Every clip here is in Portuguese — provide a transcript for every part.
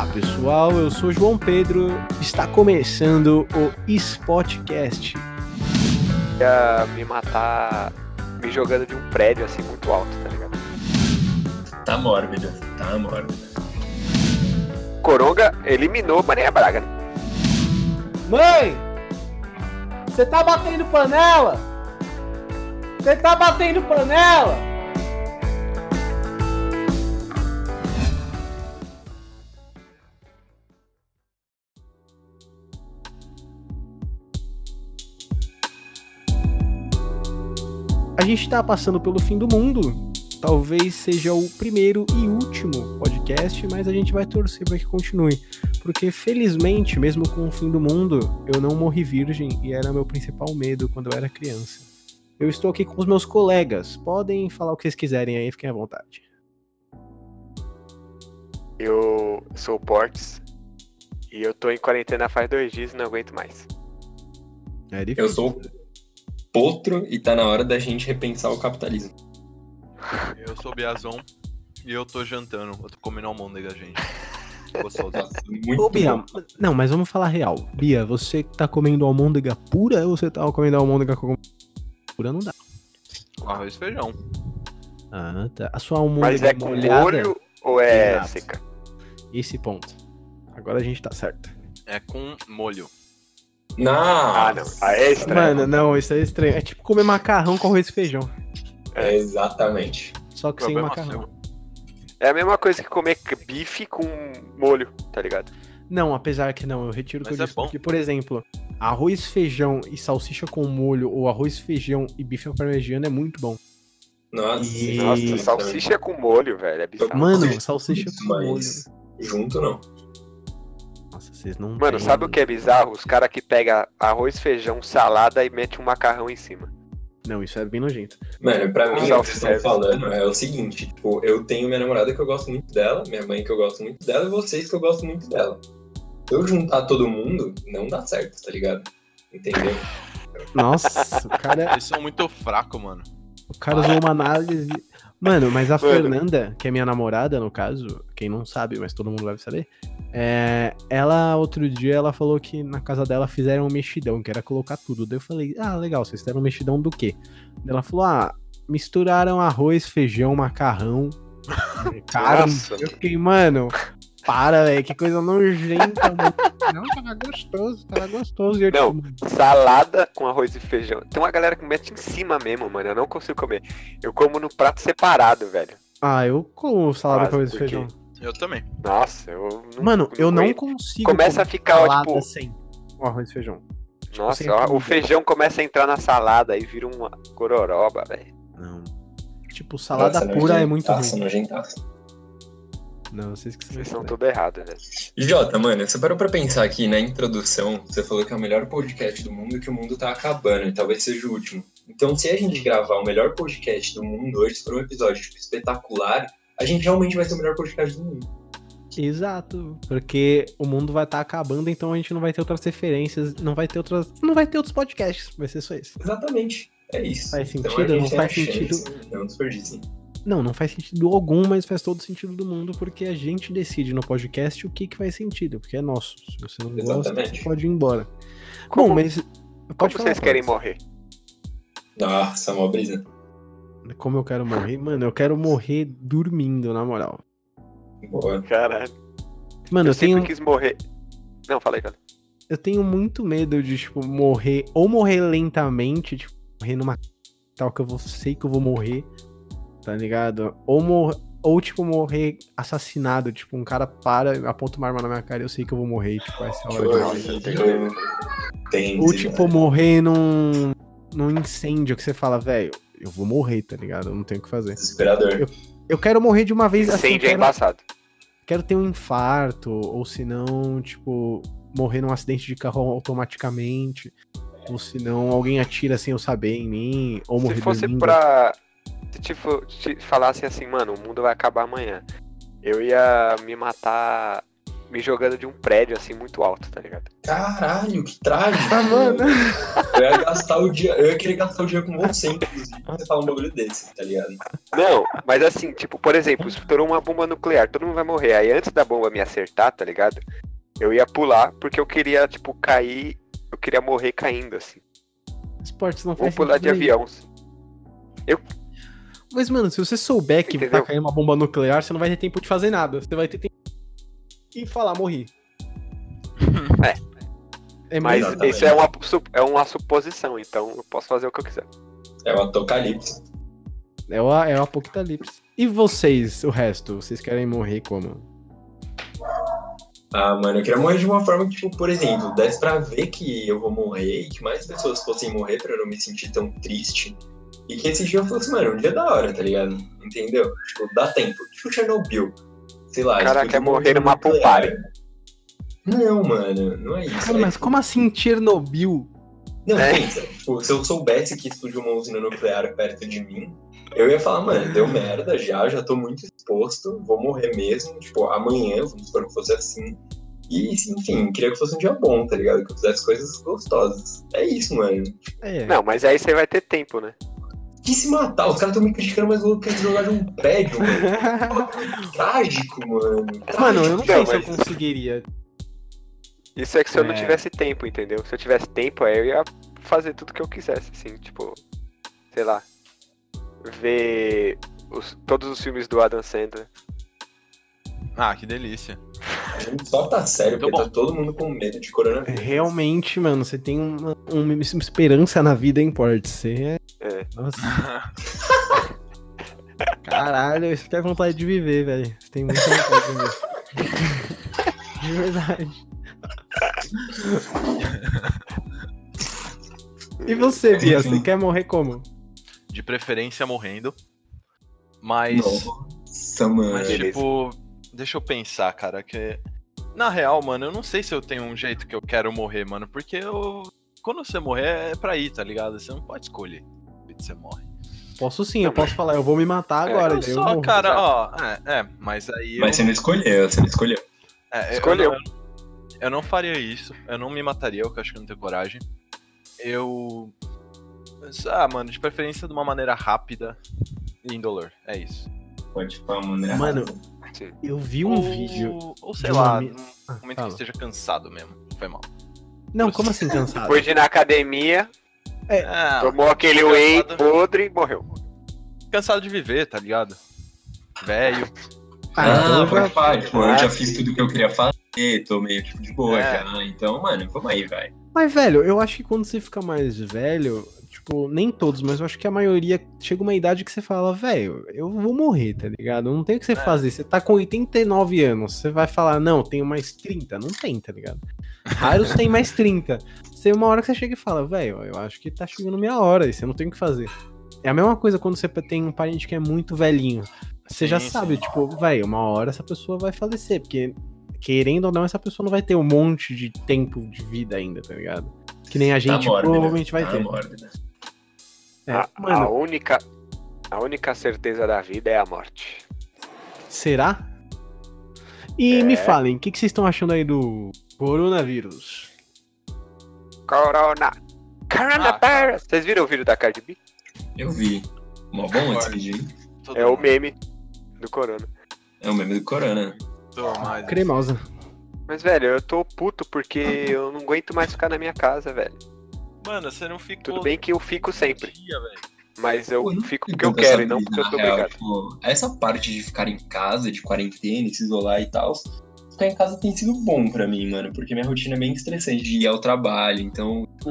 Olá pessoal, eu sou João Pedro, está começando o Spotcast. Ia me matar me jogando de um prédio assim muito alto, tá ligado? Tá mórbido, tá mórbido. Coronga eliminou Maria Braga. Mãe! Você tá batendo panela? Você tá batendo panela? Gente tá passando pelo fim do mundo. Talvez seja o primeiro e último podcast, mas a gente vai torcer para que continue. Porque felizmente, mesmo com o fim do mundo, eu não morri virgem e era meu principal medo quando eu era criança. Eu estou aqui com os meus colegas. Podem falar o que vocês quiserem aí, fiquem à vontade. Eu sou o Portes e eu tô em quarentena faz dois dias e não aguento mais. É Eu sou o Potro e tá na hora da gente repensar o capitalismo. Eu sou o Biazon e eu tô jantando. Eu tô comendo almôndega, gente. Gostoso. Muito Ô, Bia, bom. não, mas vamos falar real. Bia, você tá comendo almôndega pura ou você tá comendo almôndega com pura? Não dá. Com arroz e feijão. Ah, tá. A sua almôndega Mas é com molhada, molho ou é Exato. seca? esse ponto. Agora a gente tá certo. É com molho. Ah, não. Ah, é estranho. Mano, não, isso é estranho. É tipo comer macarrão com arroz e feijão. É exatamente. Só que sem macarrão. seu. É a mesma coisa que comer bife com molho, tá ligado? Não, apesar que não, eu retiro o que Mas eu é disse. bom. Porque, por exemplo, arroz, feijão e salsicha com molho, ou arroz, feijão e bife à parmegiana é muito bom. Nossa, E- Nossa, salsicha com molho, velho. É bizarro. Mano, salsicha com mas junto não. Nossa, vocês não Mano, têm- sabe o que é bizarro? Os caras que pegam arroz, feijão, salada e metem um macarrão em cima. Não, isso é bem nojento. Mano, pra mim, o que vocês estão falando é o seguinte, tipo, eu tenho minha namorada que eu gosto muito dela, minha mãe que eu gosto muito dela e vocês que eu gosto muito dela. Se eu juntar todo mundo, não dá certo, tá ligado? Entendeu? Nossa, o cara, Eles são muito fracos, mano. o cara usou uma análise. Mano, mas a Mano. Fernanda, que é minha namorada, no caso, quem não sabe, mas todo mundo deve saber, é, ela, outro dia, ela falou que na casa dela fizeram um mexidão, que era colocar tudo. Daí eu falei, ah, legal, vocês fizeram um mexidão do quê? Daí ela falou, ah, misturaram arroz, feijão, macarrão, carne. Eu fiquei, mano, para, velho, que coisa nojenta, mano. Não, tava gostoso, tava gostoso. E eu, Não. tipo, mano, Salada com arroz e feijão. Tem uma galera que mete em cima mesmo, mano. Eu não consigo comer. Eu como no prato separado, velho. ah, eu como salada Mas com arroz e feijão. Eu também. Nossa, eu não. Mano, eu não consigo Começa a ficar, ó, salada tipo- sem o arroz e feijão. Nossa, sem ó, o feijão começa a entrar na salada e vira uma gororoba, velho. Não. Tipo, salada Nossa, pura é muito nojentaça, ruim. nojentaça. Não, vocês que são Vocês são tudo errado, velho. Jota, mano, você parou pra pensar aqui na introdução, você falou que é o melhor podcast do mundo e que o mundo tá acabando e talvez seja o último. Então, se a gente gravar o melhor podcast do mundo hoje, se for um episódio tipo, espetacular, a gente realmente vai ser o melhor podcast do mundo. Exato. Porque o mundo vai estar acabando, então a gente não vai ter outras referências, não vai ter outras. Não vai ter outros podcasts. Vai ser só isso. Exatamente. É isso. Faz Então, sentido? a gente Não faz a chance, sentido. Não desperdicem. Não, não faz sentido algum, mas faz todo sentido do mundo, porque a gente decide no podcast o que, que faz sentido, porque é nosso. Se você não gosta, você pode ir embora. Como- Bom, mas. Como Pode falar, vocês querem morrer? Nossa, mó brisa. Como eu quero morrer? Mano, eu quero morrer dormindo, na moral. Boa. Caralho. Mano, eu eu, sempre tenho, quis morrer. Não, falei, cara. eu tenho muito medo de, tipo, morrer. Ou morrer lentamente, tipo, morrer numa tal que eu vou, sei que eu vou morrer. Tá ligado? Ou morrer. Ou, tipo, morrer assassinado. Tipo, um cara para, aponta uma arma na minha cara e eu sei que eu vou morrer. Tipo, essa é a hora de morrer. Tem. Ou, tipo, morrer num, num incêndio que você fala, velho, eu vou morrer, tá ligado? Eu não tenho o que fazer. Desesperador. Eu quero morrer de uma vez assim. Incêndio é Quero, embaçado. quero ter um infarto, ou se não, tipo, morrer num acidente de carro automaticamente. Ou se não, alguém atira sem eu saber em mim, ou morrer Se fosse dormindo. pra. Se tipo, te falassem assim, mano, o mundo vai acabar amanhã. Eu ia me matar me jogando de um prédio assim muito alto, tá ligado? Caralho, que trágico. Ah, mano. Eu ia gastar o dia. Eu ia querer gastar o dia com você, inclusive, você falar um bagulho desse, tá ligado? Não, mas assim, tipo, por exemplo, estourou uma bomba nuclear, todo mundo vai morrer. Aí antes da bomba me acertar, tá ligado? Eu ia pular porque eu queria, tipo, cair. Eu queria morrer caindo, assim. Esportes não Ou faz pular de aí. avião. Mas, mano, se você souber que Entendeu? tá caindo uma bomba nuclear, você não vai ter tempo de fazer nada. Você vai ter tempo e falar, morri. É. É Mas Exatamente. isso é uma, é uma suposição, então eu posso fazer o que eu quiser. É o apocalipse. É o, é o apocalipse. E vocês, o resto? Vocês querem morrer como? Ah, mano, eu queria morrer de uma forma que, tipo, por exemplo, desse pra ver que eu vou morrer e que mais pessoas fossem morrer pra eu não me sentir tão triste. E que esse dia fosse, mano, um dia da hora, tá ligado? Entendeu? Tipo, dá tempo. Tipo Chernobyl. Sei lá. Cara, explodiu quer morrer numa pulpare. Não, mano, não é isso. Cara, é mas como assim Chernobyl? Não, É. pensa, tipo, se eu soubesse que explodiu uma usina nuclear perto de mim, eu ia falar, mano, deu merda já, já tô muito exposto, vou morrer mesmo, tipo, amanhã, vamos supor que fosse assim. E, enfim, queria que fosse um dia bom, tá ligado? Que eu fizesse coisas gostosas. É isso, mano. É. Não, mas aí você vai ter tempo, né? Que se matar, os caras tão me criticando, mas eu quero jogar de um prédio, mano. Trágico, mano. Mano, eu não sei Não, se eu mas- conseguiria. Isso é que se eu não É. tivesse tempo, entendeu? Se eu tivesse tempo, aí eu ia fazer tudo que eu quisesse, assim, tipo, sei lá, ver os- todos os filmes do Adam Sandler. Ah, que delícia. Só tá sério, Muito porque tá todo mundo com medo de coronavírus. É, Realmente, mano, você tem uma, uma esperança na vida, hein, Port? Você é. É. Nossa. Caralho, isso quer vontade de viver, velho. Você tem muita vontade de viver. De verdade. E você, Bia? Você quer morrer como? De preferência morrendo. Mas. Nossa, mano. Mas, Beleza. Deixa eu pensar, cara, que. Na real, mano, eu não sei se eu tenho um jeito que eu quero morrer, mano, porque eu. Quando você morrer é pra ir, tá ligado? Você não pode escolher que você morre. Posso sim, eu posso falar, eu vou me matar agora. Eu daí eu só, morro. cara, ó. É, é, mas aí. Mas você eu, não escolheu, você não escolheu. é, eu escolheu. não- Eu não faria isso. Eu não me mataria, eu que acho que eu não tenho coragem. Eu. Ah, mano, de preferência de uma maneira rápida e indolor. É isso. Pode falar, mano. Mano, Sim. Eu vi um ou, vídeo. Ou sei uma lá, mi- num Ah, momento fala. que esteja cansado mesmo. Foi mal. Não, como assim cansado? Depois de ir na academia, É, tomou aquele whey podre e morreu. cansado de viver, tá ligado? Velho. Ah, Ah, então eu pode já- falar, tipo, eu Ah, já sim. fiz tudo que eu queria fazer, tô meio tipo de boa É. já. Então, mano, vamos aí, vai. Mas, velho, eu acho que quando você fica mais velho, tipo, nem todos, mas eu acho que a maioria chega uma idade que você fala, velho, eu vou morrer, tá ligado? Não tem o que você É. fazer. Você tá com 89 anos, você vai falar, não, tenho mais 30. Não tem, tá ligado? Raros tem mais 30. Você uma hora que você chega e fala, velho, eu acho que tá chegando minha hora e você não tem o que fazer. É a mesma coisa quando você tem um parente que é muito velhinho. Você já Sim, sabe, sim. tipo, velho, uma hora essa pessoa vai falecer, porque querendo ou não, essa pessoa não vai ter um monte de tempo de vida ainda, tá ligado? Que nem a gente tá mórbida, provavelmente vai tá ter. mórbida. É, a, a única, a única certeza da vida é a morte. será? E É. me falem, o que, que vocês estão achando aí do coronavírus? Corona. Ah, Coronavirus. Vocês viram o vídeo da Cardi B? Eu vi. Mó bom esse vídeo, hein? É o meme do Corona. É o meme do Corona. Tô mais- Cremosa. Mas, velho, eu tô puto porque eu não aguento mais ficar na minha casa, velho. Mano, você não ficou. Tudo bem que eu fico sempre, Dia, mas eu Pô, fico porque eu quero essa e não porque eu tô real, obrigado. tipo, essa parte de ficar em casa, de quarentena, e se isolar e tal, ficar em casa tem sido bom pra mim, mano, porque minha rotina é bem estressante de ir ao trabalho, então, tipo,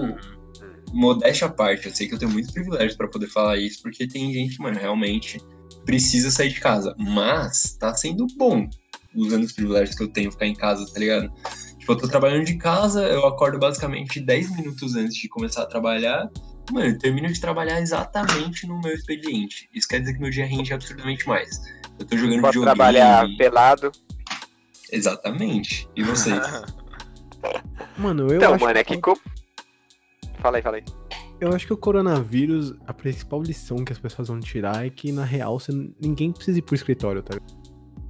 modéstia à parte, eu sei que eu tenho muitos privilégios pra poder falar isso, porque tem gente, mano, realmente precisa sair de casa, mas tá sendo bom usando os privilégios que eu tenho ficar em casa, tá ligado? Tipo, eu tô trabalhando de casa, eu acordo basicamente 10 minutos antes de começar a trabalhar, Mano, eu termino de trabalhar exatamente no meu expediente. Isso quer dizer que meu dia rende absurdamente mais. Eu tô jogando Pode videogame. trabalhar pelado. Exatamente. E vocês? Mano, eu então, acho mano, é que que. co- Fala aí, fala aí. Eu acho que o coronavírus, a principal lição que as pessoas vão tirar é que, na real, você, ninguém precisa ir pro escritório, tá ligado?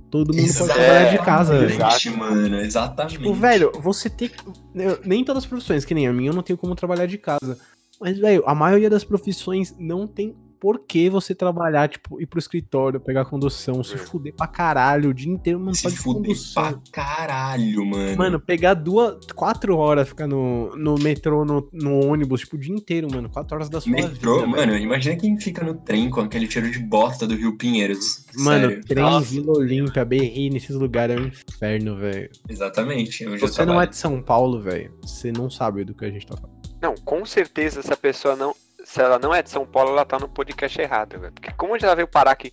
Todo mundo pode trabalhar de casa, velho. Exatamente, mano, exatamente. Tipo, velho, você tem. eu- Nem todas as profissões, que nem a minha, eu não tenho como trabalhar de casa. Mas, velho, a maioria das profissões não tem por que você trabalhar, tipo, ir pro escritório, pegar condução, se É. fuder pra caralho o dia inteiro, mano, Se fuder condução. pra caralho, mano. Mano, pegar duas, quatro horas, ficar no, no metrô, no, no ônibus, tipo, o dia inteiro, mano. Quatro horas da sua Metrô, vida. mano, velho. imagina quem fica no trem com aquele cheiro de bosta do Rio Pinheiros. Mano, Sério. trem, Nossa, Vila Olímpia, Berri, nesses lugares é um inferno, velho. Exatamente. Se eu você não é de São Paulo, velho, você não sabe do que a gente tá falando. Não, com certeza essa pessoa não. Se ela não é de São Paulo, ela tá no podcast errado, velho. Porque como ela veio parar aqui?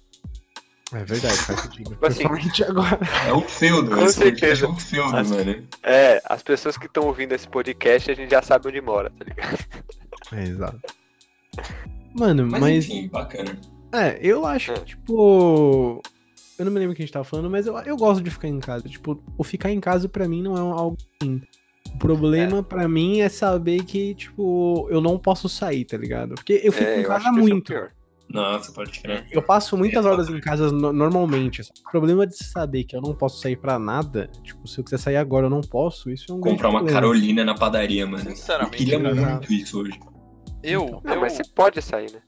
É verdade, faz sentido. Tipo assim, Principalmente agora. É um feudo, Com esse podcast certeza. É um feudo, As- mano. É, as pessoas que estão ouvindo esse podcast, a gente já sabe onde mora, tá ligado? É, exato. Mano, Mas, mas. enfim, bacana. É, eu acho que, É. tipo. Eu não me lembro o que a gente tava falando, mas eu, eu gosto de ficar em casa. Tipo, o ficar em casa pra mim não é algo ruim. O problema pra mim é saber que, tipo, eu não posso sair, tá ligado? Porque eu fico é, em eu casa é o muito. Nossa, pode crer. Eu passo muitas horas em casa no- normalmente. O problema de saber que eu não posso sair pra nada, tipo, se eu quiser sair agora eu não posso, isso é um Comprar uma problema. Carolina na padaria, mano. Eu Sinceramente, queria cara. muito isso hoje. Eu, Não, eu, mas você pode sair, né?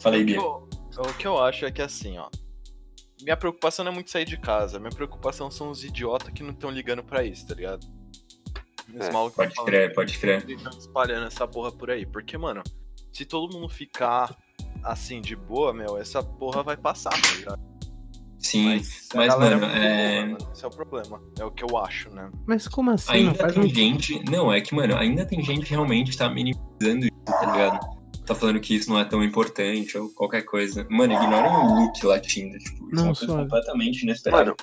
Falei, o, Bia. eu, o que eu acho é que assim, ó. Minha preocupação não é muito sair de casa. Minha preocupação são os idiotas que não estão ligando pra isso, tá ligado? É, malucos Pode crer, pode crer. tão espalhando essa porra por aí. Porque, mano, se todo mundo ficar assim de boa, meu, essa porra vai passar, tá ligado? Sim, mas, galera mano, é... boa, mano. Esse é o problema. É o que eu acho, né? Mas como assim? não Ainda faz tem muito... gente. Não, é que, mano, ainda tem gente que realmente tá minimizando isso, tá ligado? Tá falando que isso não é tão importante ou qualquer coisa. Mano, ignorem o Luke latindo. Tipo, isso Não, é uma coisa completamente inesperada. Mano,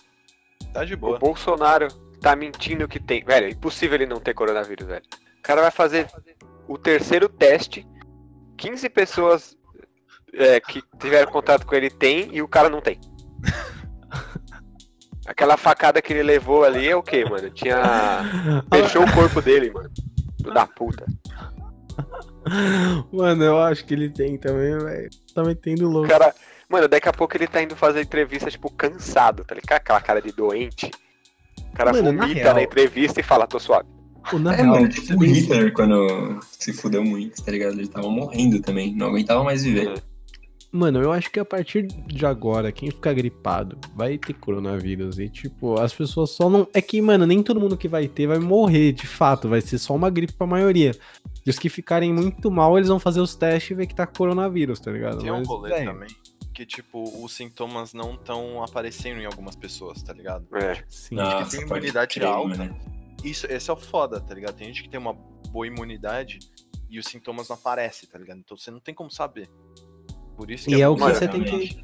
Tá de o boa. Bolsonaro tá mentindo que tem. Velho, é impossível ele não ter coronavírus, velho. O cara vai fazer o terceiro teste, 15 pessoas é, que tiveram contato com ele tem e o cara não tem. Aquela facada que ele levou ali é o que, mano? Tinha. Fechou o corpo dele, mano. Filho da puta. Mano, eu acho que ele tem também, velho. Tá metendo louco. cara. Mano, daqui a pouco ele tá indo fazer entrevista, tipo, cansado, tá ligado? Aquela cara de doente. O cara Mano, na vomita real- na entrevista e fala, tô suave. Pô, na É, real, mano, tipo ser o Hitler quando se fudeu muito, tá ligado? Ele tava morrendo também, não aguentava mais viver. Mano, eu acho que a partir de agora, quem ficar gripado vai ter coronavírus. E, tipo, as pessoas só não. É que, mano, nem todo mundo que vai ter vai morrer, de fato. Vai ser só uma gripe pra maioria. E os que ficarem muito mal, eles vão fazer os testes e ver que tá coronavírus, tá ligado? Tem um Mas, rolê velho, também. Que, tipo, os sintomas não estão aparecendo em algumas pessoas, tá ligado? É. Sim. Nossa, tem pode imunidade crer, alta. mano. Isso, esse é o foda, tá ligado? Tem gente que tem uma boa imunidade e os sintomas não aparecem, tá ligado? Então você não tem como saber. Por isso que E é o que você tem que.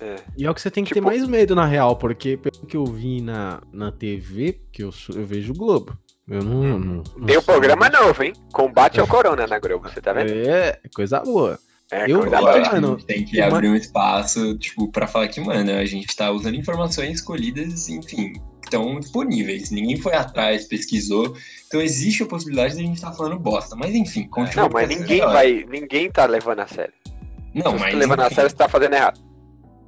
É. E é o que você tem que Tipo- ter mais medo, na real, porque pelo que eu vi na, na TV, que eu, sou- eu vejo o Globo. Eu não. não, não Tem um programa novo, hein? Combate ao Corona na Globo, você tá vendo? É, coisa boa. É, Eu- boa. Lógico, a mano, gente tem que uma- abrir um espaço, tipo, pra falar que, mano, a gente tá usando informações escolhidas, enfim, que estão disponíveis. Ninguém foi atrás, pesquisou. Então existe a possibilidade de a gente estar falando bosta. Mas enfim, continua. Não, mas ninguém vai. Ninguém tá levando a sério. Não, Se você mas. tá levando a enfim, sério, você tá fazendo errado.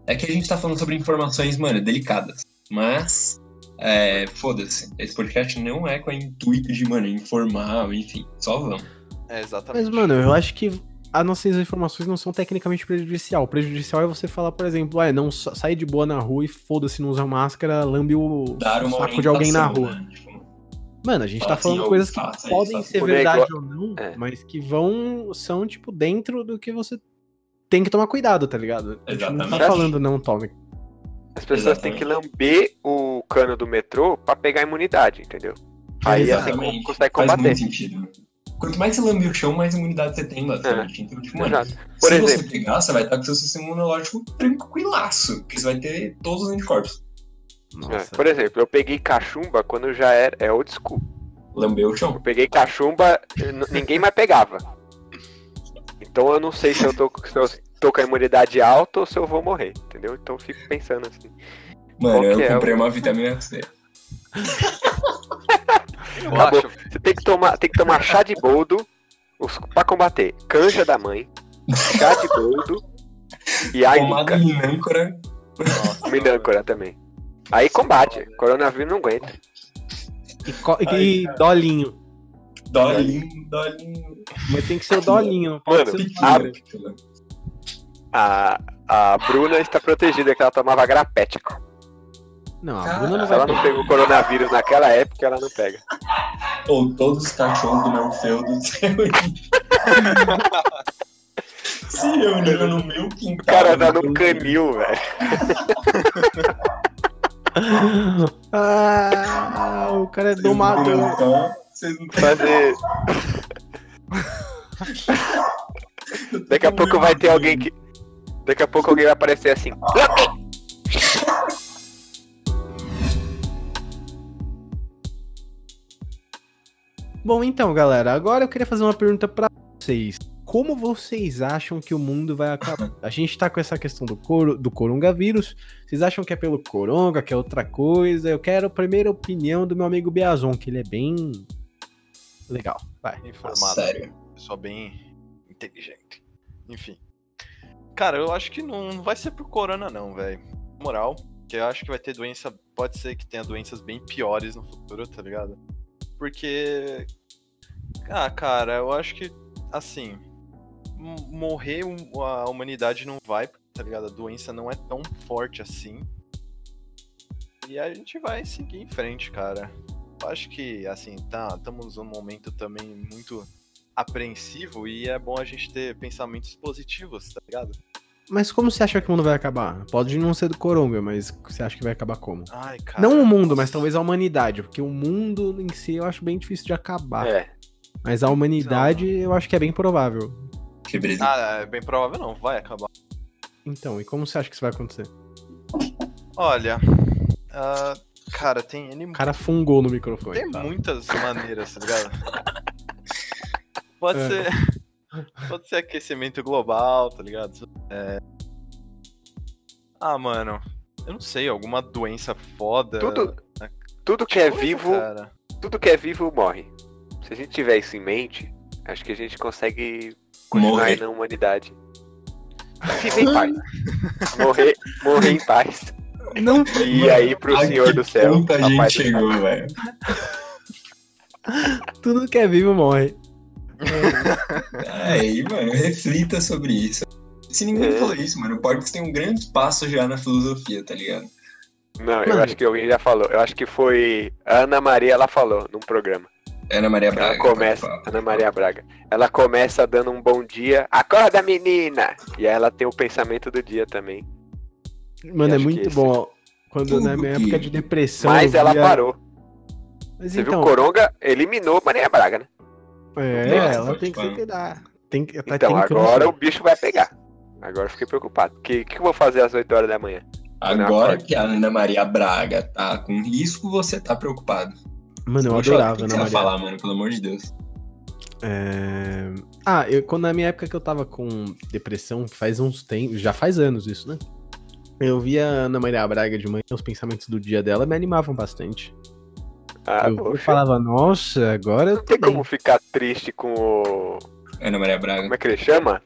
É que a gente tá falando sobre informações, mano, delicadas. Mas. É, foda-se. Esse podcast não é com o intuito de, mano, informar, enfim, só vamos. É, exatamente. Mas, mano, eu acho que as nossas informações não são tecnicamente prejudicial. O prejudicial é você falar, por exemplo, ah, não sa- sair de boa na rua e foda-se, não usar máscara, lambe o Dar uma saco de alguém na rua. né? Tipo, Mano, a gente Fala tá falando assim, coisas ô, que podem ser verdade ou não, É. mas que vão, são, tipo, dentro do que você tem que tomar cuidado, tá ligado? A gente não tá Exatamente. falando não tome. As pessoas têm que lamber o cano do metrô pra pegar a imunidade, entendeu? Aí assim Exatamente. consegue Faz combater. muito sentido. Quanto mais você lambe o chão, mais imunidade você tem, basicamente. Então, tipo, mano, Exato. Por se exemplo, você pegar, você vai estar com seu sistema imunológico tranquilaço, porque você vai ter todos os anticorpos. é, por exemplo, eu peguei cachumba quando já era. É old school. Lambeu o Eu chão. peguei cachumba, ninguém mais pegava. Então eu não sei se eu tô, se eu tô com a imunidade alta ou se eu vou morrer, entendeu? Então eu fico pensando assim. Mano, eu é comprei o- uma vitamina C. Eu Acabou. acho, tomar, tem que tomar chá de boldo os, pra combater canja da mãe, chá de boldo e Pomada árnica. minâncora também. Aí combate. Coronavírus não aguenta. E, co- e- Ai, e dolinho. Dolinho, dolinho. Mas tem que ser o dolinho. não pode Mano, ser piquinho. A, a Bruna está protegida que ela tomava grapético. Não, a Bruna não Se vai ela não pegou coronavírus naquela época, ela não pega. Ou todos os cachorros do Morfeudo se reuniram. se reuniram no meu O quintal. cara tá no meu canil, velho. Ah, o cara é domador. Vocês não Fazer. Daqui a pouco vai ter alguém que. Daqui a pouco alguém vai aparecer assim. Bom, então, galera, agora eu queria fazer uma pergunta pra vocês. Como vocês acham que o mundo vai acabar? A gente tá com essa questão do, coro, do coronavírus. Vocês acham que é pelo coronga, que é outra coisa? Eu quero a primeira opinião do meu amigo Biazon, que ele é bem legal. Vai. informado. Sério. Pessoal bem inteligente. Enfim. Cara, eu acho que não vai ser por corona, não, velho. Na moral, que eu acho que vai ter doença. Pode ser que tenha doenças bem piores no futuro, tá ligado? Porque. Ah, cara, eu acho que, assim. Morrer a humanidade não vai, tá ligado? A doença não é tão forte assim. E a gente vai seguir em frente, cara. Eu acho que, assim, tá, estamos num momento também muito apreensivo e é bom a gente ter pensamentos positivos, tá ligado? Mas como você acha que o mundo vai acabar? Pode não ser do coronga, mas você acha que vai acabar como? Ai, cara. Não o mundo, mas talvez a humanidade, porque o mundo em si eu acho bem difícil de acabar. É. Mas a humanidade eu acho que é bem provável. Que brisa. Ah, é bem provável não, vai acabar. Então, e como você acha que isso vai acontecer? Olha, ah, cara, tem O cara fungou no microfone. Tem tá? muitas maneiras, tá ligado? Pode É. ser. Pode ser aquecimento global, tá ligado? É... Ah, mano. Eu não sei, alguma doença foda. Tudo, tudo que é Coisa, vivo, cara. tudo que é vivo morre. Se a gente tiver isso em mente, acho que a gente consegue continuar Morrer. na humanidade. Viver em paz. morrer, morrer em paz. Não, E aí pro Senhor que do Céu. ponto a Papai gente chegou, velho. tudo que é vivo morre. Aí, mano, reflita sobre isso. Se ninguém É. falou isso, mano, o Porcs tem um grande espaço já na filosofia, tá ligado? Não, eu Mano. acho que alguém já falou. Eu acho que foi a Ana Maria, ela falou num programa. Ana Maria Ela Braga. começa, pode falar. Ana Maria Braga. Ela começa dando um bom dia. Acorda, menina! E aí ela tem o pensamento do dia também. Mano, é muito esse- bom. ó. Quando Tudo na minha que- época de depressão. Mas eu ela via- parou. Mas Você então, viu, o Coronga eliminou Maria Braga, né? É, Nossa, ela tem que se cuidar. Tem que, tá, Então, agora o bicho vai pegar. Agora eu fiquei preocupado. O que, que eu vou fazer às 8 horas da manhã? Agora que a Ana Maria Braga tá com risco, você tá preocupado. Mano, eu Poxa, adorava, que Ana Maria. falar, mano, pelo amor de Deus. É... Ah, eu, quando na minha época que eu tava com depressão, que faz uns tempos, já faz anos isso, né? Eu via a Ana Maria Braga de manhã, os pensamentos do dia dela me animavam bastante. Ah, eu, falava, nossa, agora eu Não tô tem bem. como ficar triste com o. Ana Maria Braga. Como é que ele chama?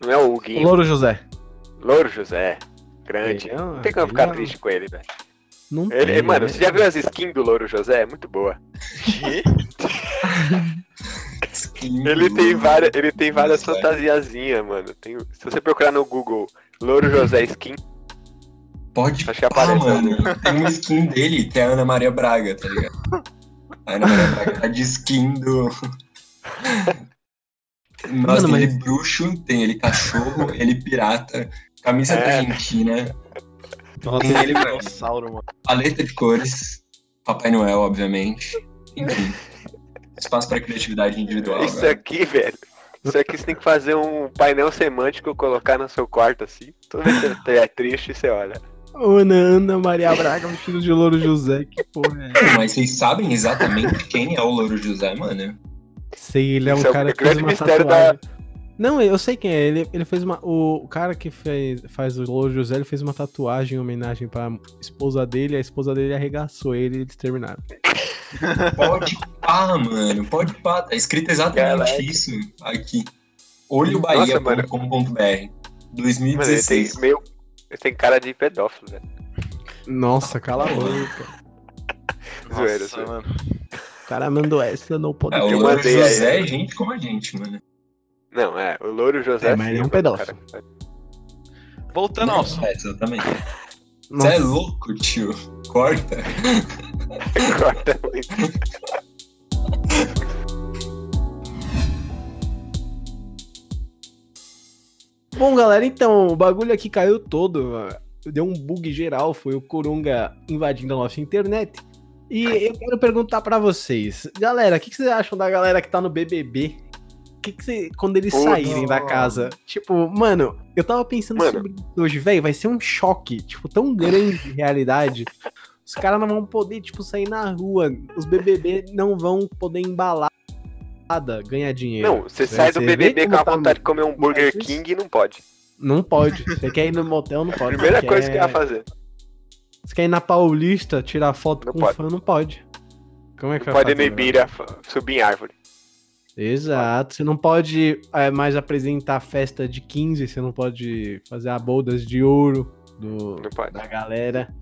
Não é o Huguinho. Louro José. Louro José. Grande. Ele é Não tem como ficar é um- triste com ele, velho. Não Ele, tem, mano, né? você já viu as skins do Louro José? É muito boa. Ele tem várias, ele tem várias fantasiazinhas, mano. Tem- se você procurar no Google Louro José Skin, Pode Acho que pá, mano. Tem uma skin dele que é a Ana Maria Braga, tá ligado? A Ana Maria Braga tá de skin do. Nossa, Mano, tem ele mas- bruxo, tem ele cachorro, ele pirata, camisa É. argentina, Nossa, Tem ele, é dinossauro, mano. paleta de cores, Papai Noel, obviamente. Enfim. Espaço pra criatividade individual. isso velho. aqui, velho. Isso aqui você tem que fazer um painel semântico, colocar no seu quarto assim. Toda vez que você é triste, você olha. Ô, Ana, Ana Maria Braga vestido de Louro José, que porra é? Mas vocês sabem exatamente quem é o Louro José, mano? Sei, ele é um Isso é o cara que grande fez uma mistério tatuagem. Não, eu sei quem é. Ele, ele fez uma. O cara que fez, faz o Louro José, ele fez uma tatuagem em homenagem pra esposa dele. A esposa dele arregaçou ele e eles terminaram. Pode pá, mano. Pode pá. Tá escrito exatamente Caraca. isso aqui. Nossa, mano. olhobahia.com.br Mano, ele tem 2016. meio. Tem cara de pedófilo, velho. Nossa, cala a boca. Zoeira, Nossa, mano. O cara mandou essa no É, podcast. o Louro José né? é gente como a gente, mano. Não, é, o Louro José. É, mas ele é um pedófilo. cara. Voltando ao assunto. É, exatamente. Você é louco, tio. Corta. Corta muito. Bom, galera, então, o bagulho aqui caiu todo. Deu um bug geral, foi o Coronga invadindo a nossa internet. E eu quero perguntar pra vocês. Galera, o que, que vocês acham da galera que tá no BBB? O que, que você, quando eles saírem da casa? Tipo, mano, eu tava pensando Mano. sobre isso hoje, velho, vai ser um choque, tipo, tão grande de realidade. Os caras não vão poder, tipo, sair na rua. Os BBB não vão poder embalar nada, ganhar dinheiro. Não, você sai do Você BBB com a tá vontade de comer um Burger Mas King e não pode. Não pode. Você quer ir no motel, não pode. Primeira Você coisa que quer- eu ia fazer. Você quer ir na Paulista tirar foto Não com pode. fã, não pode. Como é que vai Pode ir fazer, no né? Ibira f- subir em árvore. Exato. Você não pode é, mais apresentar festa de 15, você não pode fazer a bodas de ouro do, Não pode. da galera.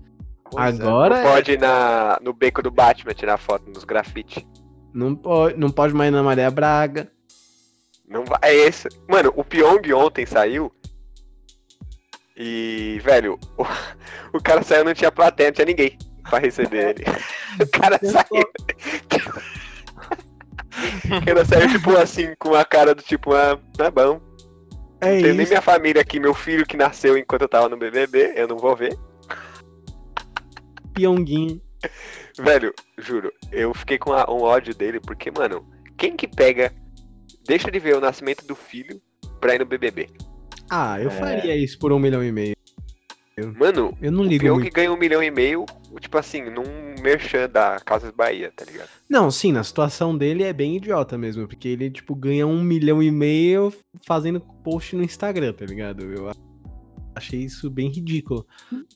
Pois é. Agora Não pode ir na, no beco do Batman tirar foto nos grafite. Não, pode, não pode mais ir na Maria Braga. Não vai. É esse. Mano, o Pyong ontem saiu. E, velho, o, o cara saiu e não tinha plateia, não tinha ninguém pra receber ele. O cara saiu. O cara saiu, tipo, assim, com a cara do tipo, ah, tá bom. É Não tem nem minha família aqui, meu filho que nasceu enquanto eu tava no BBB, eu não vou ver. Pyonguinho. Velho, juro, eu fiquei com a- um ódio dele, porque, mano, quem que pega, deixa de ver o nascimento do filho pra ir no BBB? Ah, eu É. faria isso por um milhão e meio. Mano, Eu não o ligo Pyong muito. ganha um milhão e meio, tipo assim, num merchan da Casas Bahia, tá ligado? Não, sim, na situação dele é bem idiota mesmo, porque ele, tipo, ganha um milhão e meio fazendo post no Instagram, tá ligado? Eu achei isso bem ridículo.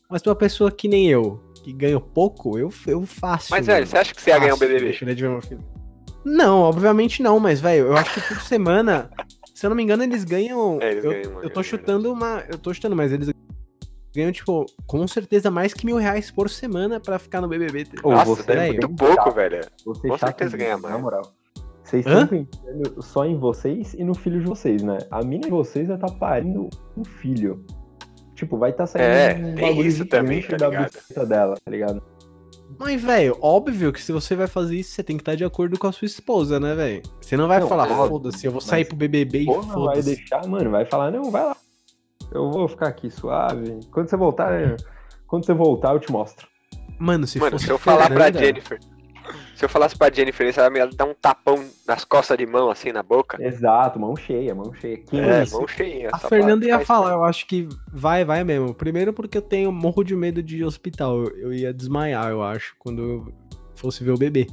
Mas pra uma pessoa que nem eu, que ganha pouco, eu, eu faço. Mas, velho, você acha que você ia ganhar um BBB? deixaria de ver meu filho. Não, obviamente não, mas, velho, eu acho que por semana, se eu não me engano, eles ganham. É, eles eu, ganham eu tô chutando uma. Eu tô chutando, mas eles ganham, tipo, com certeza mais que mil reais por semana pra ficar no BBB. Ô, Nossa, você é é muito pouco, chato. velho. Você Com chato certeza ganha Na mais. moral. Vocês Hã? estão pensando só em vocês e no filho de vocês, né? A mina de vocês vai estar parindo um filho. Tipo, vai estar saindo É, um tem bagulho isso também, tá da buceta dela, tá ligado? Mas, velho, óbvio que se você vai fazer isso, você tem que estar de acordo com a sua esposa, né, velho? Você não vai Não, falar, foda-se, eu vou sair pro BBB e Porra, vai foda-se. deixar, mano, vai falar, não, vai lá. Eu vou ficar aqui suave. Quando você voltar, quando você voltar, eu te mostro. Mano, se Mano, fosse se eu falar pra Fernanda- Jennifer. Se eu falasse pra Jennifer ela ia dar um tapão nas costas de mão, assim, na boca. Exato, mão cheia, mão cheia. Que É, isso? mão cheinha. A Fernanda ia falar, eu acho que vai, vai mesmo. Primeiro porque eu tenho morro de medo de hospital. Eu, eu ia desmaiar, eu acho, quando eu fosse ver o bebê.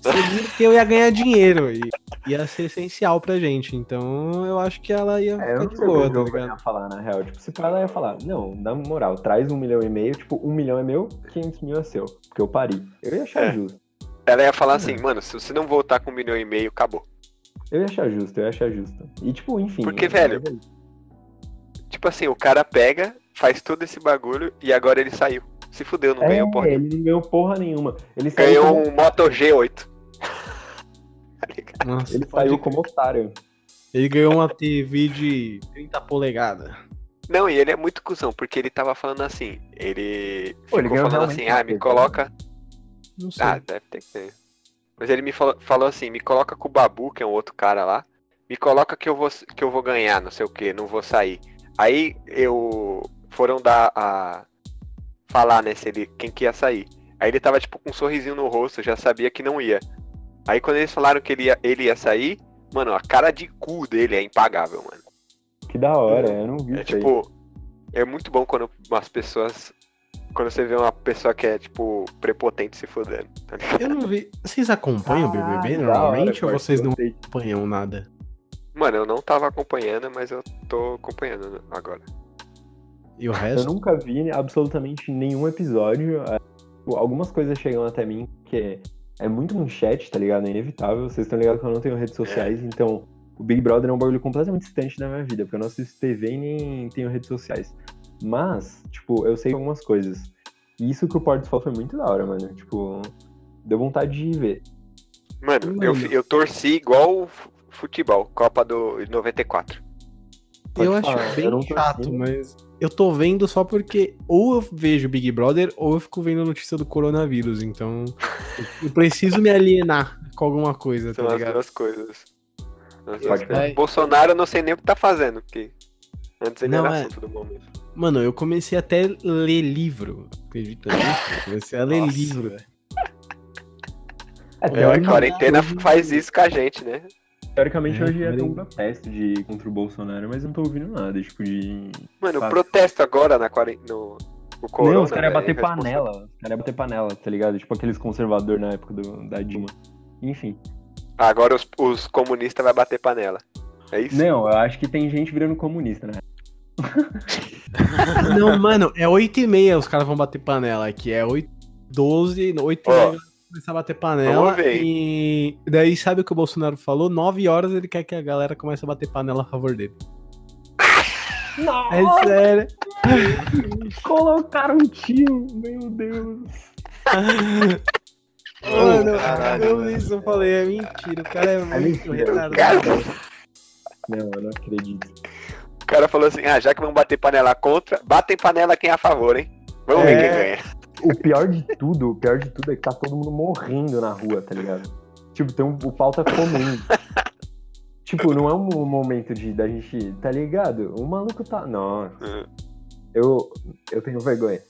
Segundo que eu ia ganhar dinheiro e ia ser essencial pra gente. Então eu acho que ela ia É, eu não de sei o boa, que tá eu ia ligado? falar, na real. Tipo, se pra ela ia falar, não, na moral, traz um milhão e meio, tipo, um milhão é meu, 500 mil é seu, porque eu pari. Eu ia achar É. justo. Ela ia falar assim, É. mano, se você não voltar com um milhão e meio, acabou. Eu ia achar justo, eu ia achar justo. E, tipo, enfim. Porque, é- velho, é. Tipo assim, o cara pega, faz todo esse bagulho e agora ele saiu. Se fudeu, não ganhou porra. É, nenhuma. ele não ganhou porra nenhuma. Ele saiu, Ganhou como, um Moto G8. Tá? Nossa, ele saiu como otário. Ele ganhou uma TV de 30 polegadas. Não, e ele é muito cuzão, porque ele tava falando assim. Ele Pô, ele ficou ganhou falando assim, ah, me coloca. Não sei. Ah, deve ter que ter. Mas ele me falou, falou assim, me coloca com o Babu, que é um outro cara lá. Me coloca que eu vou, que eu vou ganhar, não sei o que, não vou sair. Aí eu foram dar a falar, né, se ele quem que ia sair. Aí ele tava tipo com um sorrisinho no rosto, já sabia que não ia. Aí quando eles falaram que ele ia, ele ia sair, mano, a cara de cu dele é impagável, mano. Que da hora, eu não vi É isso aí. tipo, é muito bom quando umas pessoas quando você vê uma pessoa que é tipo prepotente se fudendo. Tá ligado? Eu não vi. Vocês acompanham o BBB Ah, da hora, normalmente ou vocês não gostei. acompanham nada? Mano, eu não tava acompanhando, mas eu tô acompanhando agora. E o Eu resto? nunca vi absolutamente nenhum episódio. É, tipo, Algumas coisas chegam até mim que é, é muito manchete, tá ligado? É inevitável. Vocês estão ligados que eu não tenho redes sociais, então o Big Brother é um bagulho completamente distante da minha vida, porque eu não assisto TV e nem tenho redes sociais. Mas, tipo, eu sei algumas coisas. E isso que o Porto falou foi muito da hora, mano. Tipo, deu vontade de ver. Mano, eu, Mano. eu torci igual futebol, Copa do 94. Pode eu acho falar, bem eu chato, mas eu tô vendo só porque ou eu vejo Big Brother ou eu fico vendo a notícia do coronavírus. Então eu preciso me alienar com alguma coisa, tá São as ligado? duas coisas. As duas coisas. Bolsonaro eu não sei nem o que tá fazendo, porque antes ele Não, era é. assunto do momento. Mano, eu comecei até a ler livro. Acredita nisso? Comecei a ler Nossa, livro. velho. É, É, a quarentena faz isso com a gente, né? Teoricamente É, hoje ia ter porém- um protesto de, contra o Bolsonaro, mas não tô ouvindo nada, tipo, de. Mano, o Sabe? protesto agora na quarentena. No, o corona, não, os caras iam bater é panela. Os caras iam bater panela, tá ligado? Tipo aqueles conservadores na época do, da Dilma. Enfim. Agora os, os comunistas vai bater panela. É isso? Não, eu acho que tem gente virando comunista, né? Não, mano, é 8 e meia os caras vão bater panela aqui. É 8, 12, 8 e meia começar a bater panela. E daí sabe o que o Bolsonaro falou? 9 horas ele quer que a galera comece a bater panela a favor dele. É sério. Colocaram um tio, meu Deus. Mano, caralho, eu isso, eu falei, é mentira. O cara é muito mentira, retardado. Não, eu não acredito. o cara falou assim: ah, já que vão bater panela contra, batem panela quem é a favor, hein? Vamos ver É. quem ganha. O pior de tudo, o pior de tudo é que tá todo mundo morrendo na rua, tá ligado? Tipo, tem um, o pau tá comendo. tipo, não é um momento de da gente, tá ligado? O maluco tá. Nossa. Uhum. Eu, eu tenho vergonha.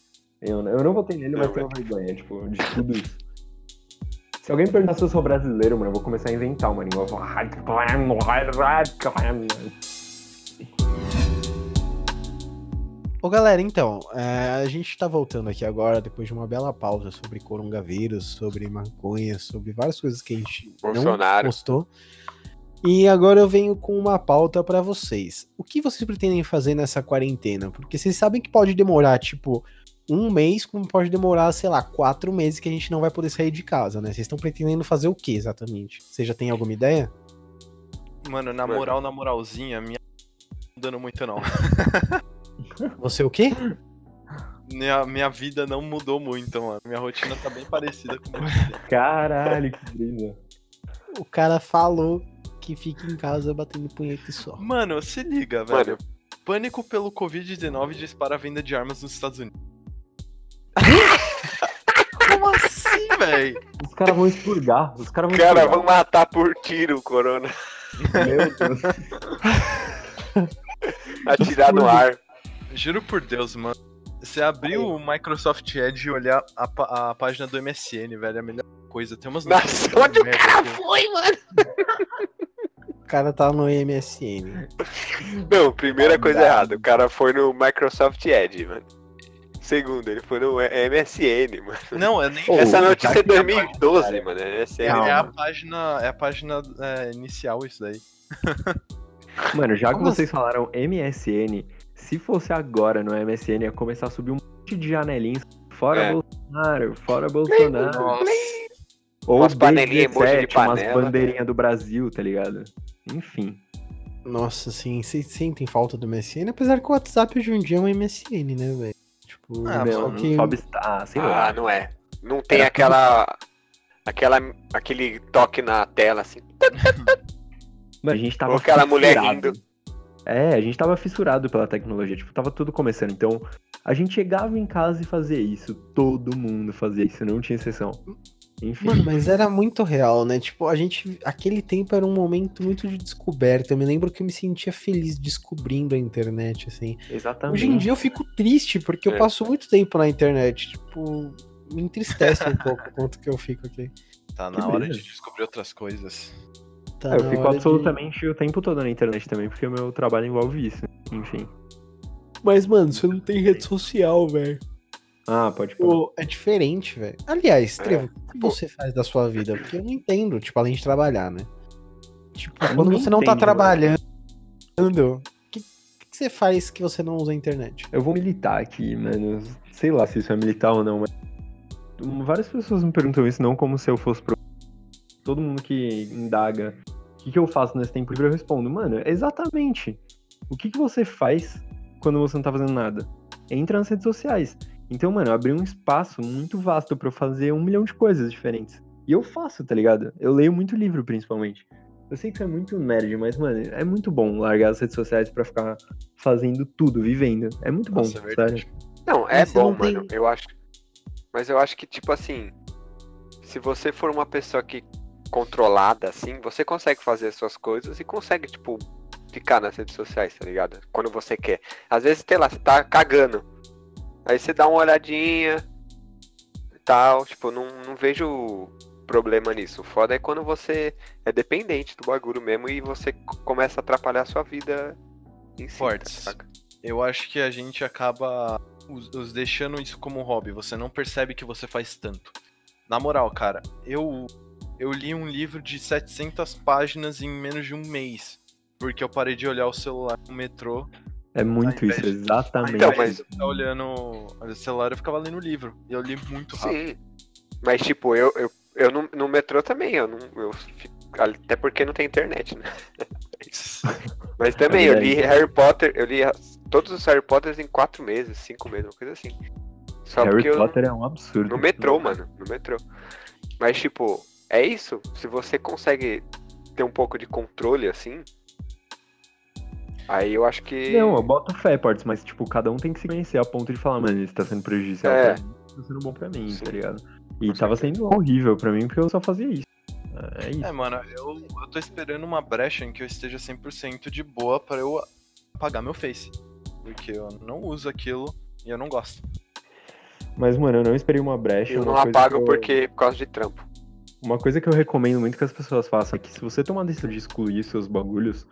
Eu, eu não votei nele, mas Não, tenho vergonha, tipo, de tudo isso. Se alguém perguntar se eu sou brasileiro, mano, eu vou começar a inventar uma língua. Eu vou- Ô galera, então, é, a gente tá voltando aqui agora, depois de uma bela pausa sobre coronavírus, sobre maconha, sobre várias coisas que a gente Bolsonaro. não postou. E agora eu venho com uma pauta pra vocês. O que vocês pretendem fazer nessa quarentena? Porque vocês sabem que pode demorar, tipo, um mês, como pode demorar, sei lá, quatro meses que a gente não vai poder sair de casa, né? Vocês estão pretendendo fazer o que exatamente? Você já tem alguma ideia? Mano, na moral, na moralzinha, minha não mudando muito não. Você o quê? Minha, minha vida não mudou muito, mano. Minha rotina tá bem parecida com você. Caralho, que brisa. O cara falou que fica em casa batendo punheta e só. Mano, se liga, velho. Mano, Pânico pelo Covid-19 dispara a venda de armas nos Estados Unidos. Velho? Os caras vão expurgar. Os caras vão cara, expurgar. vão matar por tiro o corona. Meu Deus. Atirar no ar. Juro por Deus, mano. Você abrir o Microsoft Edge e olhar a, a página do MSN, velho, é a melhor coisa. Tem umas Nossa, notícias onde o cara aqui. foi, mano? O cara tá no MSN. Não, primeira coisa errada. O cara foi no Microsoft Edge, mano. Segundo, ele foi no MSN, mano. Não, é nem. Ô, Essa notícia é que 2012, cara. mano. É É, é a página, é a página é, inicial isso daí. Mano, já que Como vocês falaram MSN, se fosse agora no MSN, ia começar a subir um monte de janelinhas. Fora É. Bolsonaro, fora Bolsonaro. Nossa. Ou Umas panelinhas, emoji de D17, umas panela. bandeirinhas do Brasil, tá ligado? Enfim. Nossa, assim, vocês sentem falta do MSN? Apesar que o WhatsApp hoje em dia é um MSN, né, velho? Tipo, Ah, que... sobe. Ah, sei lá. Ah, não é. Não tem Era aquela. Aquela. Aquele toque na tela, assim. Mano, a gente tava Ou aquela mulher fissurado. rindo. É, a gente tava fissurado pela tecnologia, tipo, tava tudo começando. Então, a gente chegava em casa e fazia isso. Todo mundo fazia isso, não tinha exceção. Enfim. Mano, mas era muito real, né? Tipo, a gente. Aquele tempo era um momento muito de descoberta. Eu me lembro que eu me sentia feliz descobrindo a internet, assim. exatamente. Hoje em dia eu fico triste, porque eu É. passo muito tempo na internet. Tipo, me entristece um pouco o quanto que eu fico aqui. Tá Que na hora de descobrir outras coisas. Tá É, eu fico hora de- absolutamente o tempo todo na internet também, porque o meu trabalho envolve isso. Enfim. Mas, mano, você não tem rede social, velho. Ah, pode falar. Pô, é diferente, velho. Aliás, É. Trevo, o que você faz da sua vida? Porque eu não entendo, tipo, além de trabalhar, né? Tipo, Eu quando não você não tá trabalhando, o que, que você faz que você não usa a internet? Eu vou militar aqui, mano. Sei lá se isso é militar ou não, mas. Várias pessoas me perguntam isso, não como se eu fosse. Pro... Todo mundo que indaga o que, que eu faço nesse tempo livre, eu respondo, mano, exatamente. O que, que você faz quando você não tá fazendo nada? entra nas redes sociais. Então, mano, eu abri um espaço muito vasto pra eu fazer um milhão de coisas diferentes. E eu faço, tá ligado? Eu leio muito livro, principalmente. Eu sei que é muito nerd, mas, mano, é muito bom largar as redes sociais pra ficar fazendo tudo, vivendo. É muito bom, Nossa, é verdade. sério. Não, é Mas bom, não tem- mano. Eu acho. Mas eu acho que, tipo assim. Se você for uma pessoa que controlada, assim, você consegue fazer as suas coisas e consegue, tipo, ficar nas redes sociais, tá ligado? Quando você quer. Às vezes, sei lá, você tá cagando. Aí você dá uma olhadinha e tal. Tipo, não, não vejo problema nisso. O foda é quando você é dependente do bagulho mesmo e você começa a atrapalhar a sua vida em si. Fortes. saca? Eu acho que a gente acaba os, os deixando isso como hobby. Você não percebe que você faz tanto. Na moral, cara, eu eu li um livro de 700 páginas em menos de um mês. Porque eu parei de olhar o celular no metrô. É muito isso, exatamente. Então, mas- eu ficar olhando o celular, eu ficava lendo o livro. E eu li muito rápido. Sim. Mas, tipo, eu, eu, eu no, no metrô também, eu não. Eu, fico- até porque não tem internet, né? Mas também, eu li. Harry Potter, eu li todos os Harry Potters em quatro meses, cinco meses, uma coisa assim. Só Harry porque eu. Potter é um absurdo. No metrô, mano. No metrô. Mas, tipo, é isso. Se você consegue ter um pouco de controle assim. Aí eu acho que. Não, eu boto fé, Portes, mas, tipo, cada um tem que se conhecer a ponto de falar, mano, isso tá sendo prejudicial É. pra mim, tá sendo bom pra mim, Sim. tá ligado? E Com tava certeza. sendo horrível pra mim porque eu só fazia isso. É isso. É, mano, eu, eu tô esperando uma brecha em que eu esteja 100% de boa pra eu apagar meu Face. Porque eu não uso aquilo e eu não gosto. Mas, mano, eu não esperei uma brecha. eu uma não coisa apago eu- porque por causa de trampo. Uma coisa que eu recomendo muito que as pessoas façam é que se você tomar a decisão de excluir seus bagulhos,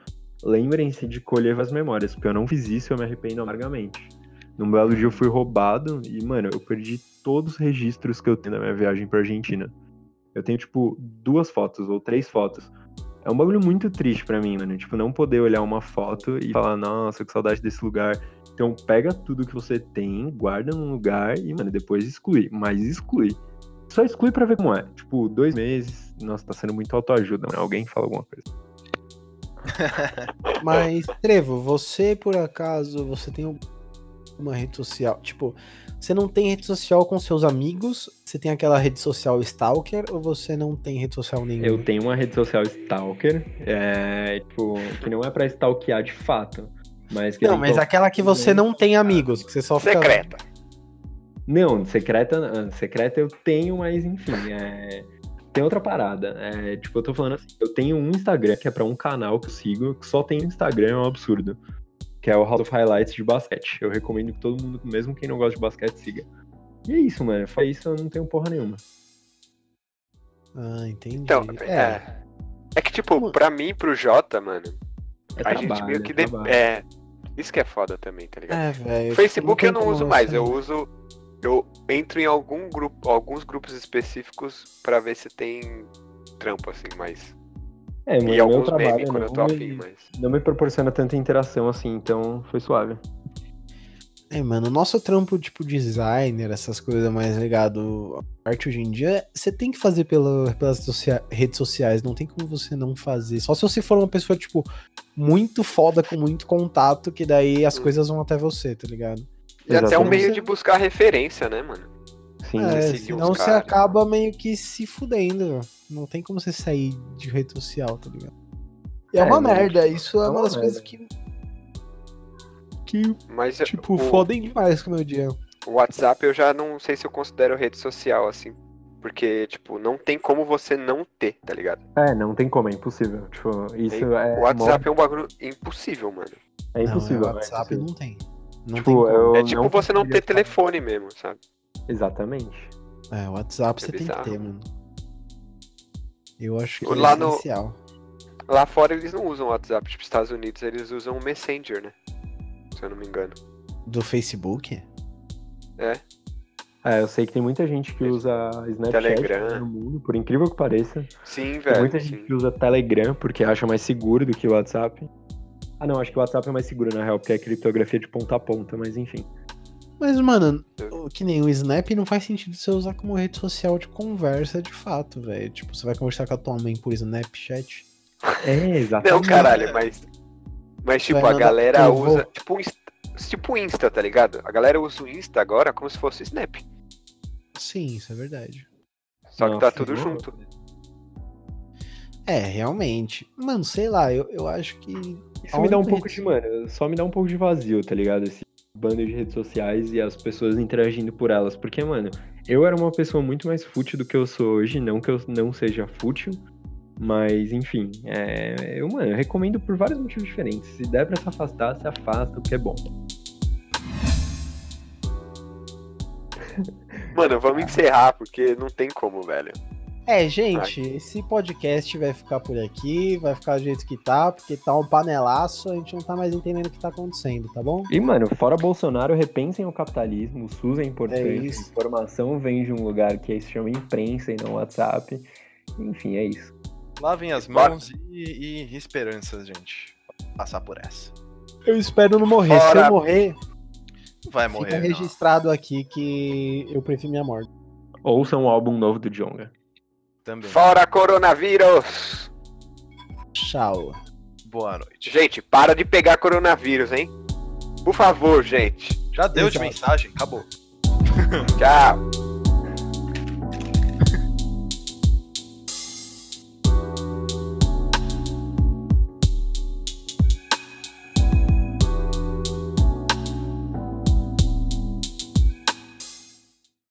lembrem-se de colher as memórias, porque eu não fiz isso e eu me arrependo amargamente. Num belo dia eu fui roubado e, mano, eu perdi todos os registros que eu tenho da minha viagem pra Argentina. Eu tenho, tipo, duas fotos ou três fotos. É um bagulho muito triste pra mim, mano. Tipo, não poder olhar uma foto e falar, nossa, que saudade desse lugar. Então, pega tudo que você tem, guarda num lugar e, mano, depois exclui. Mas exclui. Só exclui pra ver como é. Tipo, dois meses. Nossa, tá sendo muito autoajuda, mano. Alguém fala alguma coisa. Mas, Trevo, você por acaso, você tem uma rede social? Tipo, você não tem rede social com seus amigos? Você tem aquela rede social Stalker ou você não tem rede social nenhuma? Eu tenho uma rede social Stalker, é, tipo, que não é pra stalkear de fato. Mas que Não, mas tô- aquela que você não tem amigos, que você só fica. Secreta. Não, secreta, ah, secreta eu tenho, mas enfim, é... tem outra parada. É, tipo, eu tô falando assim, eu tenho um Instagram que é pra um canal que eu sigo, que só tem Instagram, é um absurdo. Que é o House of Highlights de basquete. Eu recomendo que todo mundo, mesmo quem não gosta de basquete, siga. E é isso, mano. Foi isso, eu não tenho porra nenhuma. Ah, entendi. Então, é. É que, tipo, Mano. pra mim, pro Jota, mano, É a gente trabalho, meio que. é de-. É. Isso que é foda também, tá ligado? É, velho. Facebook eu não como uso mais, você- eu uso. Eu entro em algum grupo, alguns grupos específicos pra ver se tem trampo, assim, mas. É, e meu trabalho memes quando eu tô não afim, me, mas. não me proporciona tanta interação assim, então foi suave. É, mano, o nosso trampo, tipo, designer, essas coisas mais ligado à arte hoje em dia, você tem que fazer pela, pelas socia- redes sociais, não tem como você não fazer. Só se você for uma pessoa, tipo, muito foda, com muito contato, que daí as Hum. coisas vão até você, tá ligado? E até um Exatamente. meio de buscar referência, né, mano? Sim. É, senão você cara. acaba meio que se fudendo. Não tem como você sair de rede social, tá ligado? E é, É, uma mano, merda, isso é, é uma uma das coisas merda. que. Que, Mas tipo, o, fodem demais com o meu dia. o WhatsApp eu já não sei se eu considero rede social, assim. Porque, tipo, não tem como você não ter, tá ligado? É, não tem como, é impossível. Tipo, isso é. o WhatsApp é um bagulho impossível, mano. É impossível. Não, é é WhatsApp impossível. não tem. Não Tipo, tem é tipo não você não ter telefone mesmo, sabe? Exatamente. É, o WhatsApp É você tem bizarro. que ter, mano. Eu acho que Lá é no- essencial. Lá fora eles não usam WhatsApp, tipo, Estados Unidos eles usam o Messenger, né? Se eu não me engano. Do Facebook? É, eu sei que tem muita gente que usa Snapchat Telegram. no mundo, por incrível que pareça. Sim, Tem velho. muita sim. gente que usa Telegram porque acha mais seguro do que o WhatsApp. Ah, não, acho que o WhatsApp é mais seguro, na real, porque é criptografia de ponta a ponta, mas enfim. Mas, mano, que nem o Snap não faz sentido você usar como rede social de conversa de fato, velho. Tipo, você vai conversar com a tua mãe por Snapchat. É, exatamente. Não, caralho, mas. Mas, tipo, Vai a galera eu vou- usa. Tipo, tipo Insta, tá ligado? A galera usa o Insta agora como se fosse Snap. Sim, isso é verdade. Só que tá Nossa, tudo junto. É, realmente. Mano, sei lá, eu, eu acho que. Isso me dá um pouco de, mano, só me dá um pouco de vazio, tá ligado? Esse bando de redes sociais e as pessoas interagindo por elas. Porque, mano, eu era uma pessoa muito mais fútil do que eu sou hoje. Não que eu não seja fútil. Mas, enfim, é, eu, mano, eu recomendo por vários motivos diferentes. Se der pra se afastar, se afasta, porque é bom. Mano, vamos encerrar, porque não tem como, velho. É, gente, esse podcast vai ficar por aqui, vai ficar do jeito que tá, porque tá um panelaço, a gente não tá mais entendendo o que tá acontecendo, tá bom? E, mano, fora Bolsonaro, repensem o capitalismo, o SUS é importante, É a isso. informação vem de um lugar que se chama imprensa e não WhatsApp. Enfim, é isso. Lavem as mãos e, e esperanças, gente. Passar por essa. Eu espero não morrer. Se Fora- eu morrer, vai fica morrer, não. registrado aqui que eu prefiro minha morte. Ouçam o álbum novo do Jonga. Também. Fora coronavírus! Tchau. Boa noite. Gente, para de pegar coronavírus, hein? Por favor, gente. Já deu de Exato. mensagem? Acabou. Tchau.